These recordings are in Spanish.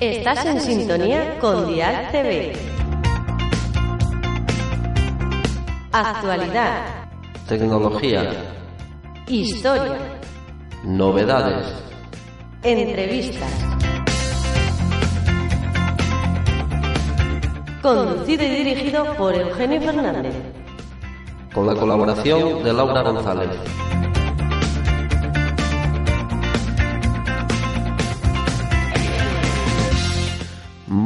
Estás en sintonía con Dial TV. Actualidad. Tecnología. Historia. Novedades. Entrevistas. Conducido y dirigido por Eugenio Fernández. Con la colaboración de Laura González.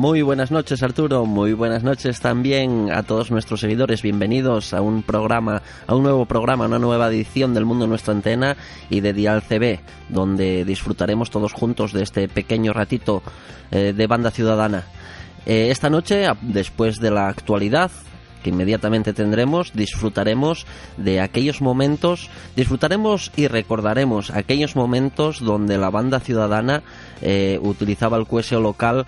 Muy buenas noches Arturo, muy buenas noches también a todos nuestros seguidores, bienvenidos a un programa, a un nuevo programa, una nueva edición del Mundo Nuestra Antena y de Dial CB, donde disfrutaremos todos juntos de este pequeño ratito eh, de banda ciudadana. Eh, esta noche, después de la actualidad, que inmediatamente tendremos, disfrutaremos de aquellos momentos, disfrutaremos y recordaremos aquellos momentos donde la banda ciudadana eh, utilizaba el QSO local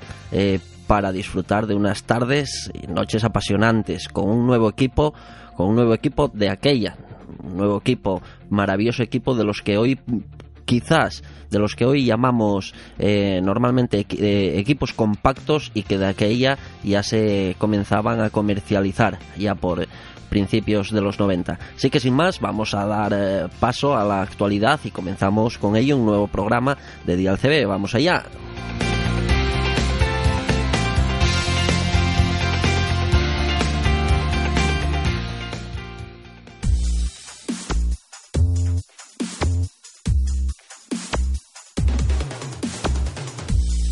para disfrutar de unas tardes y noches apasionantes con un nuevo equipo, con un nuevo equipo de aquella, un nuevo equipo, maravilloso equipo de los que hoy quizás de los que hoy llamamos eh, normalmente eh, equipos compactos y que de aquella ya se comenzaban a comercializar ya por principios de los 90. Así que sin más, vamos a dar eh, paso a la actualidad y comenzamos con ello un nuevo programa de Dial CB. Vamos allá.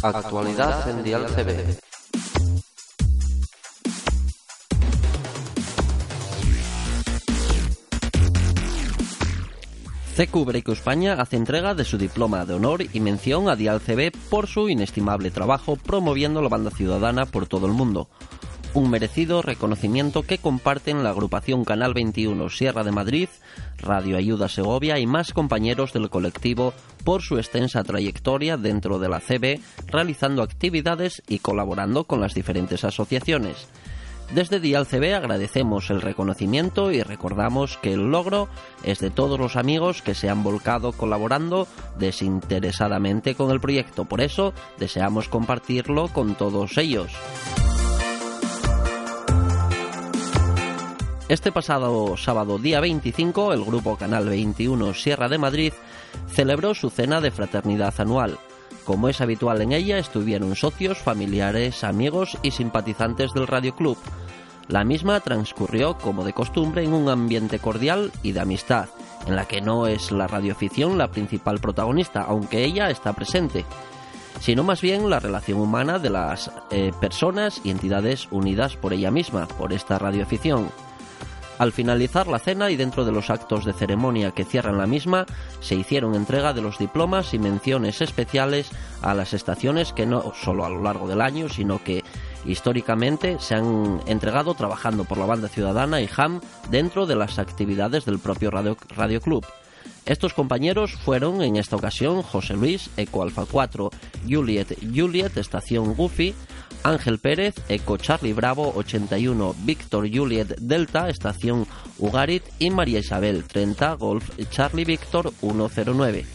Actualidad en Dial CB. CQ Breiko España hace entrega de su diploma de honor y mención a Dial CB por su inestimable trabajo promoviendo la banda ciudadana por todo el mundo. Un merecido reconocimiento que comparten la agrupación Canal 21 Sierra de Madrid, Radio Ayuda Segovia y más compañeros del colectivo por su extensa trayectoria dentro de la CB, realizando actividades y colaborando con las diferentes asociaciones. Desde Dial CB agradecemos el reconocimiento y recordamos que el logro es de todos los amigos que se han volcado colaborando desinteresadamente con el proyecto. Por eso deseamos compartirlo con todos ellos. Este pasado sábado día 25, el grupo Canal 21 Sierra de Madrid celebró su cena de fraternidad anual. Como es habitual en ella, estuvieron socios, familiares, amigos y simpatizantes del Radio Club. La misma transcurrió, como de costumbre, en un ambiente cordial y de amistad, en la que no es la radioafición la principal protagonista, aunque ella está presente, sino más bien la relación humana de las eh, personas y entidades unidas por ella misma, por esta radioafición. Al finalizar la cena y dentro de los actos de ceremonia que cierran la misma, se hicieron entrega de los diplomas y menciones especiales a las estaciones que no solo a lo largo del año, sino que históricamente se han entregado trabajando por la banda ciudadana y HAM dentro de las actividades del propio Radio, Radio Club. Estos compañeros fueron en esta ocasión José Luis, Eco Alfa 4, Juliet, Juliet, Estación Goofy, Ángel Pérez, Eco Charlie Bravo 81, Víctor Juliet Delta, Estación Ugarit y María Isabel 30, Golf Charlie Víctor 109.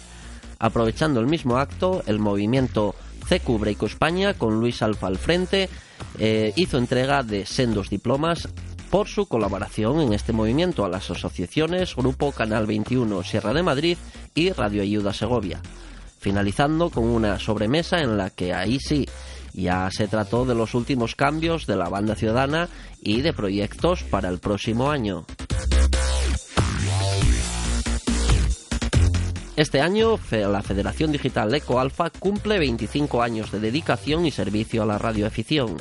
Aprovechando el mismo acto, el movimiento CQ Breiko España, con Luis Alfa al frente, eh, hizo entrega de sendos diplomas por su colaboración en este movimiento a las asociaciones Grupo Canal 21 Sierra de Madrid y Radio Ayuda Segovia, finalizando con una sobremesa en la que ahí sí ya se trató de los últimos cambios de la banda ciudadana y de proyectos para el próximo año. Este año, la Federación Digital Eco Alfa cumple 25 años de dedicación y servicio a la radioafición.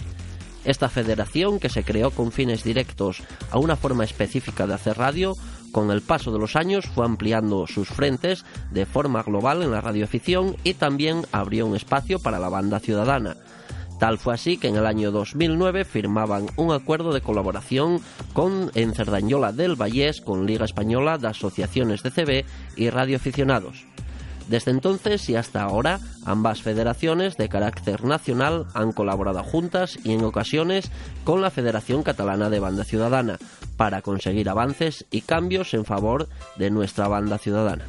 Esta federación, que se creó con fines directos a una forma específica de hacer radio, Con el paso de los años fue ampliando sus frentes de forma global en la radioafición y también abrió un espacio para la banda ciudadana. Tal fue así que en el año 2009 firmaban un acuerdo de colaboración con en Cerdañola del Vallés con Liga Española de Asociaciones de CB y radioaficionados. Desde entonces y hasta ahora, ambas federaciones de carácter nacional han colaborado juntas y en ocasiones con la Federación Catalana de Banda Ciudadana para conseguir avances y cambios en favor de nuestra banda ciudadana.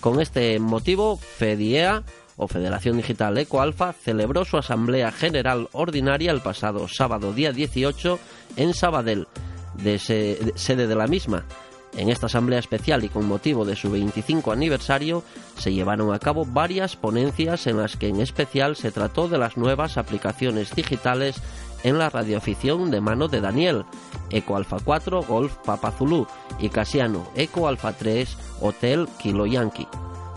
Con este motivo, FEDIEA o Federación Digital EcoAlfa celebró su Asamblea General Ordinaria el pasado sábado día 18 en Sabadell, de sede de la misma, en esta asamblea especial y con motivo de su 25 aniversario se llevaron a cabo varias ponencias en las que en especial se trató de las nuevas aplicaciones digitales en la radioafición de mano de Daniel, Eco Alfa 4 Golf Papa Zulu y Casiano Eco Alfa 3 Hotel Kilo Yankee.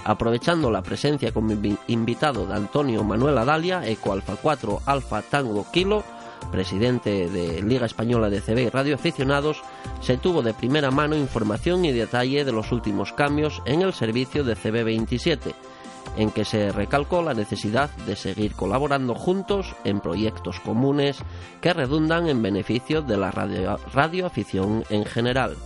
Aprovechando la presencia como invitado de Antonio Manuel Adalia, Eco Alfa 4 Alfa Tango Kilo, presidente de Liga Española de CB y Radio Aficionados, se tuvo de primera mano información y detalle de los últimos cambios en el servicio de CB27, en que se recalcó la necesidad de seguir colaborando juntos en proyectos comunes que redundan en beneficio de la radio, radioafición en general.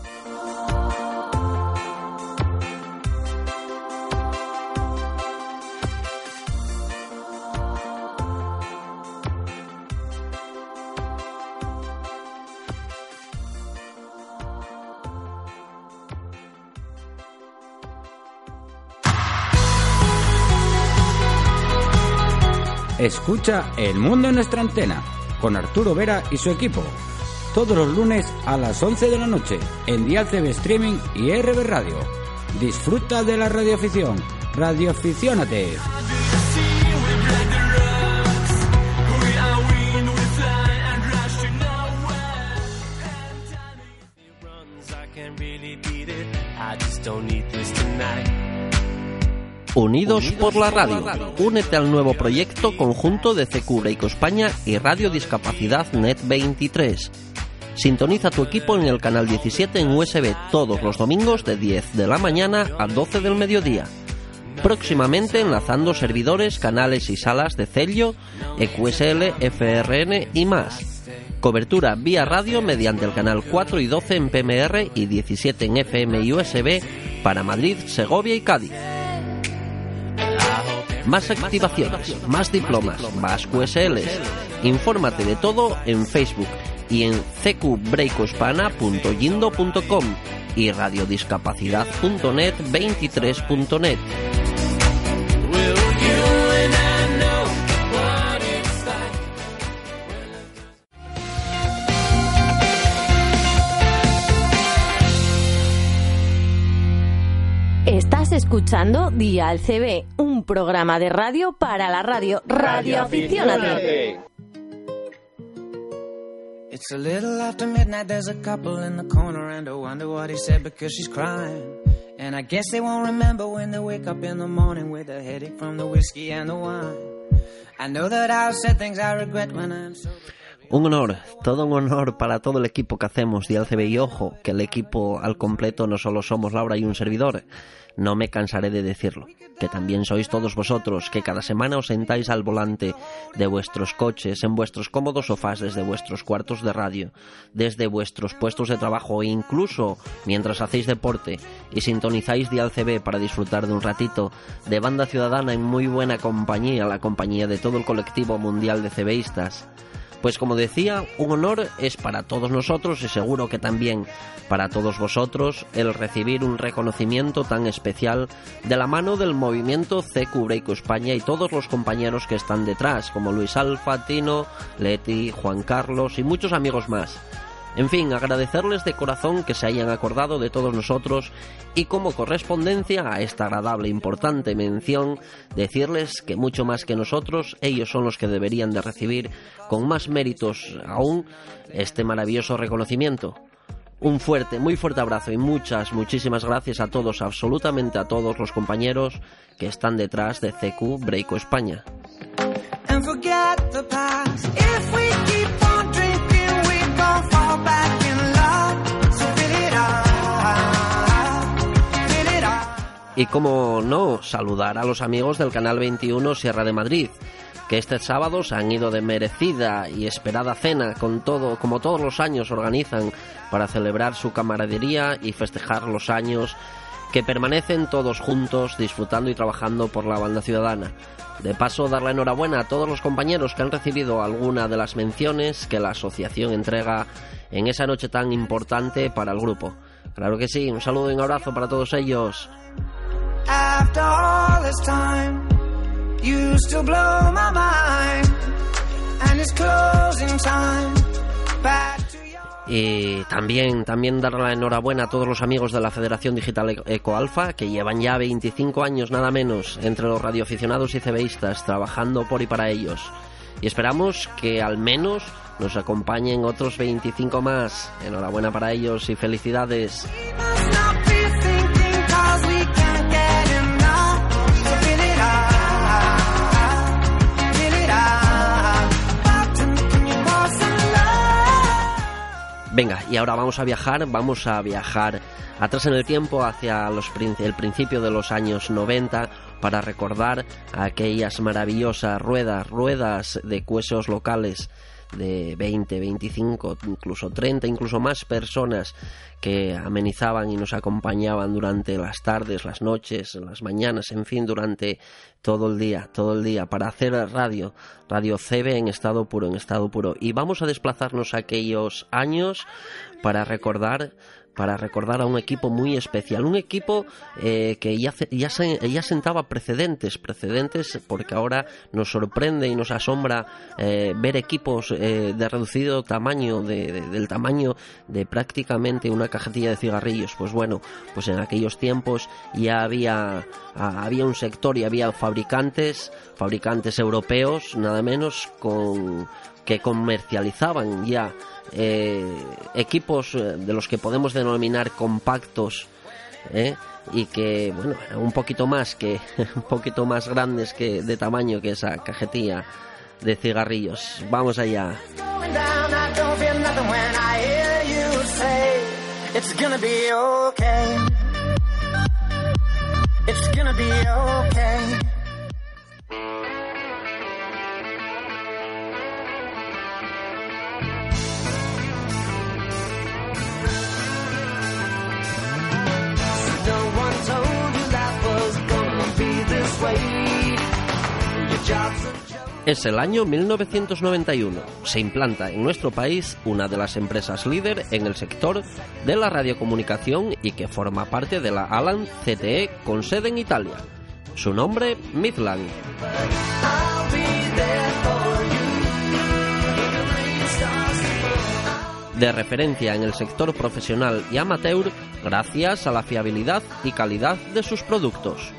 Escucha El Mundo en nuestra antena con Arturo Vera y su equipo. Todos los lunes a las 11 de la noche en Dial TV Streaming y RB Radio. Disfruta de la radioafición. Radioaficiónate. Unidos por la radio. Únete al nuevo proyecto conjunto de CQ Break España y Radio Discapacidad Net 23. Sintoniza tu equipo en el canal 17 en USB todos los domingos de 10 de la mañana a 12 del mediodía. Próximamente enlazando servidores, canales y salas de Celio, EQSL, FRN y más. Cobertura vía radio mediante el canal 4 y 12 en PMR y 17 en FM y USB para Madrid, Segovia y Cádiz más activaciones, más diplomas, más QSLs. Infórmate de todo en Facebook y en cqbreakospana.yindo.com y radiodiscapacidad.net 23.net. Estás escuchando CB, un programa de radio para la radio. Radio Aficionate. It's a little after midnight, there's a couple in the corner and I wonder what he said because she's crying. And I guess they won't remember when they wake up in the morning with a headache from the whiskey and the wine. I know that I've said things I regret when I'm so... Un honor, todo un honor para todo el equipo que hacemos de CB y ojo, que el equipo al completo no solo somos Laura y un servidor, no me cansaré de decirlo, que también sois todos vosotros, que cada semana os sentáis al volante de vuestros coches, en vuestros cómodos sofás, desde vuestros cuartos de radio, desde vuestros puestos de trabajo e incluso mientras hacéis deporte y sintonizáis de CB para disfrutar de un ratito de banda ciudadana en muy buena compañía, la compañía de todo el colectivo mundial de CBistas. Pues como decía, un honor es para todos nosotros y seguro que también para todos vosotros el recibir un reconocimiento tan especial de la mano del movimiento CQ Breiko España y todos los compañeros que están detrás, como Luis Alfa, Tino, Leti, Juan Carlos y muchos amigos más. En fin, agradecerles de corazón que se hayan acordado de todos nosotros y como correspondencia a esta agradable e importante mención, decirles que mucho más que nosotros, ellos son los que deberían de recibir con más méritos aún este maravilloso reconocimiento. Un fuerte, muy fuerte abrazo y muchas, muchísimas gracias a todos, absolutamente a todos los compañeros que están detrás de CQ Breiko España. Y como no, saludar a los amigos del Canal 21 Sierra de Madrid, que este sábado se han ido de merecida y esperada cena con todo, como todos los años organizan para celebrar su camaradería y festejar los años que permanecen todos juntos disfrutando y trabajando por la banda ciudadana. De paso, dar la enhorabuena a todos los compañeros que han recibido alguna de las menciones que la asociación entrega en esa noche tan importante para el grupo. Claro que sí, un saludo y un abrazo para todos ellos. Y también, también dar la enhorabuena a todos los amigos de la Federación Digital Ecoalfa, que llevan ya 25 años nada menos entre los radioaficionados y CBistas trabajando por y para ellos. Y esperamos que al menos nos acompañen otros 25 más. Enhorabuena para ellos y felicidades. Venga, y ahora vamos a viajar, vamos a viajar atrás en el tiempo hacia los, el principio de los años 90 para recordar aquellas maravillosas ruedas, ruedas de cuesos locales de 20, 25, incluso 30, incluso más personas que amenizaban y nos acompañaban durante las tardes, las noches, las mañanas, en fin, durante todo el día, todo el día, para hacer radio, radio CB en estado puro, en estado puro. Y vamos a desplazarnos a aquellos años para recordar para recordar a un equipo muy especial, un equipo eh, que ya, ya, ya, sentaba precedentes, precedentes porque ahora nos sorprende y nos asombra eh, ver equipos eh, de reducido tamaño, de, del tamaño de prácticamente una cajetilla de cigarrillos. Pues bueno, pues en aquellos tiempos ya había, había un sector y había fabricantes, fabricantes europeos, nada menos, con que comercializaban ya eh, equipos eh, de los que podemos denominar compactos ¿eh? y que bueno un poquito más que un poquito más grandes que de tamaño que esa cajetilla de cigarrillos. Vamos allá Es el año 1991. Se implanta en nuestro país una de las empresas líder en el sector de la radiocomunicación y que forma parte de la Alan CTE con sede en Italia. Su nombre, Midland. De referencia en el sector profesional y amateur gracias a la fiabilidad y calidad de sus productos.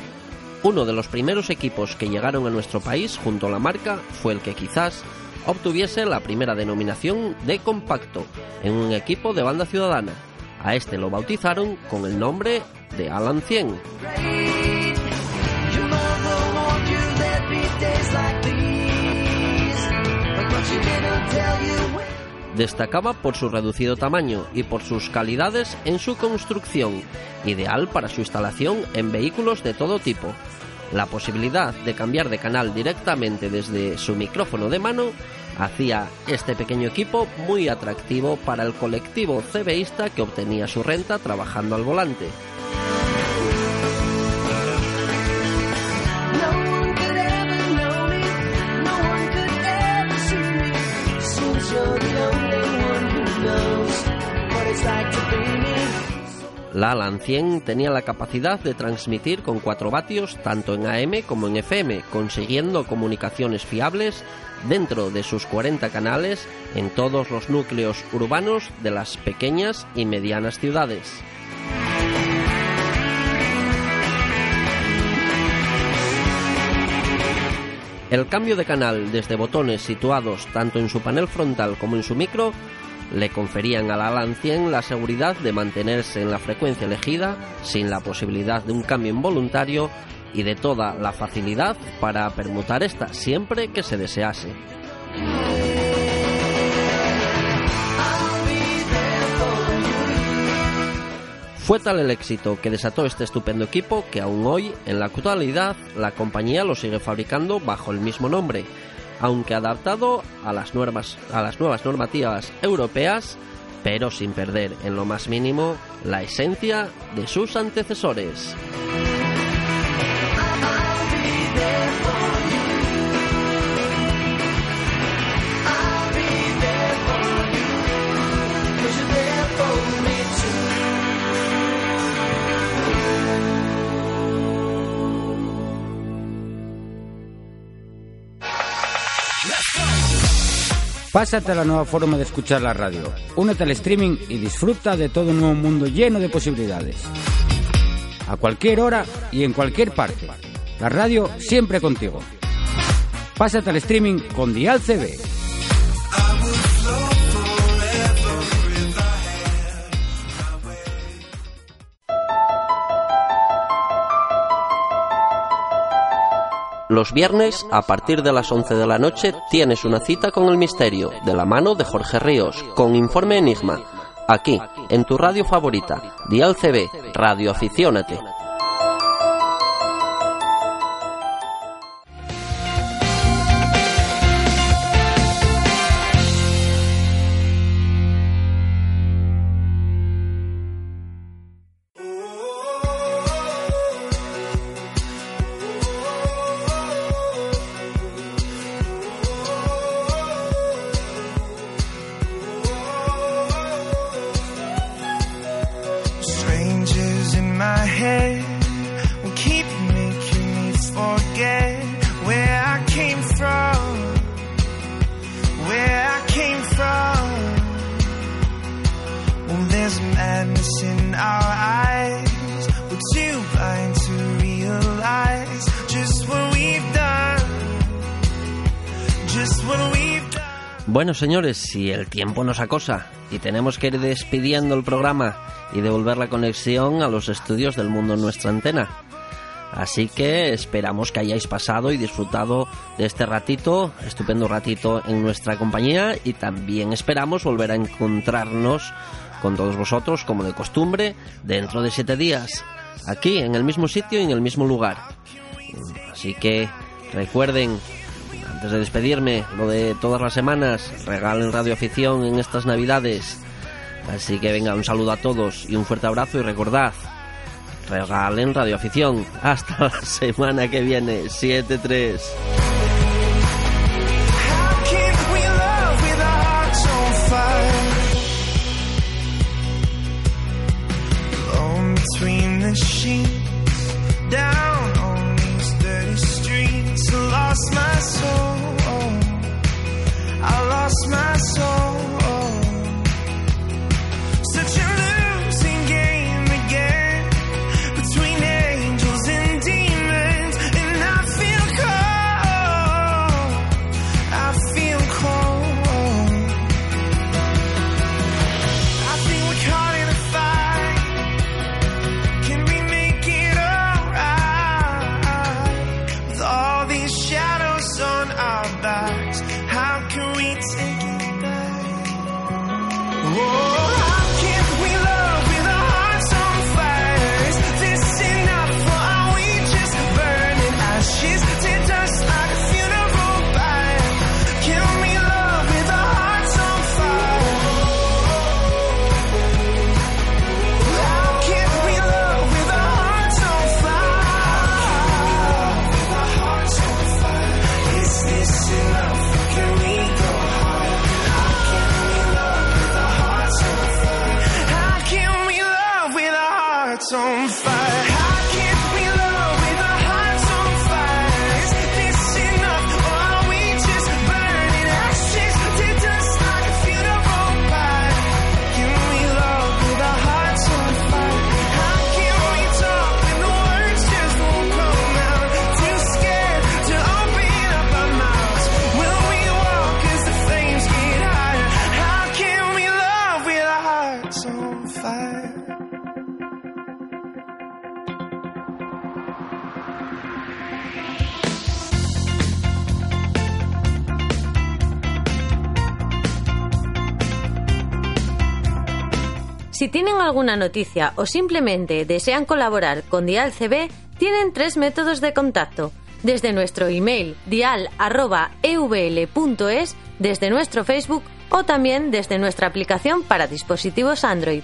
Uno de los primeros equipos que llegaron a nuestro país junto a la marca fue el que quizás obtuviese la primera denominación de compacto en un equipo de banda ciudadana. A este lo bautizaron con el nombre de Alan 100. Destacaba por su reducido tamaño y por sus calidades en su construcción, ideal para su instalación en vehículos de todo tipo. La posibilidad de cambiar de canal directamente desde su micrófono de mano hacía este pequeño equipo muy atractivo para el colectivo CBista que obtenía su renta trabajando al volante. La Alan 100 tenía la capacidad de transmitir con 4 vatios tanto en AM como en FM, consiguiendo comunicaciones fiables dentro de sus 40 canales en todos los núcleos urbanos de las pequeñas y medianas ciudades. El cambio de canal desde botones situados tanto en su panel frontal como en su micro le conferían a la Alan 100 la seguridad de mantenerse en la frecuencia elegida sin la posibilidad de un cambio involuntario y de toda la facilidad para permutar esta siempre que se desease. Fue tal el éxito que desató este estupendo equipo que aún hoy, en la actualidad, la compañía lo sigue fabricando bajo el mismo nombre, aunque adaptado a las nuevas, a las nuevas normativas europeas, pero sin perder en lo más mínimo la esencia de sus antecesores. Pásate a la nueva forma de escuchar la radio. Únete al streaming y disfruta de todo un nuevo mundo lleno de posibilidades. A cualquier hora y en cualquier parte. La radio siempre contigo. Pásate al streaming con Dial CB. Los viernes, a partir de las 11 de la noche, tienes una cita con el misterio, de la mano de Jorge Ríos, con Informe Enigma. Aquí, en tu radio favorita, Dial CB, Radio Aficiónate. Bueno, señores, si el tiempo nos acosa y tenemos que ir despidiendo el programa y devolver la conexión a los estudios del mundo en nuestra antena. Así que esperamos que hayáis pasado y disfrutado de este ratito, estupendo ratito en nuestra compañía y también esperamos volver a encontrarnos con todos vosotros como de costumbre dentro de siete días, aquí en el mismo sitio y en el mismo lugar. Así que recuerden antes de despedirme, lo de todas las semanas, regalen radioafición en estas navidades. Así que venga, un saludo a todos y un fuerte abrazo y recordad, regalen radioafición. Hasta la semana que viene, 7-3. Si tienen alguna noticia o simplemente desean colaborar con Dial CB, tienen tres métodos de contacto. Desde nuestro email dial.evl.es, desde nuestro Facebook o también desde nuestra aplicación para dispositivos Android.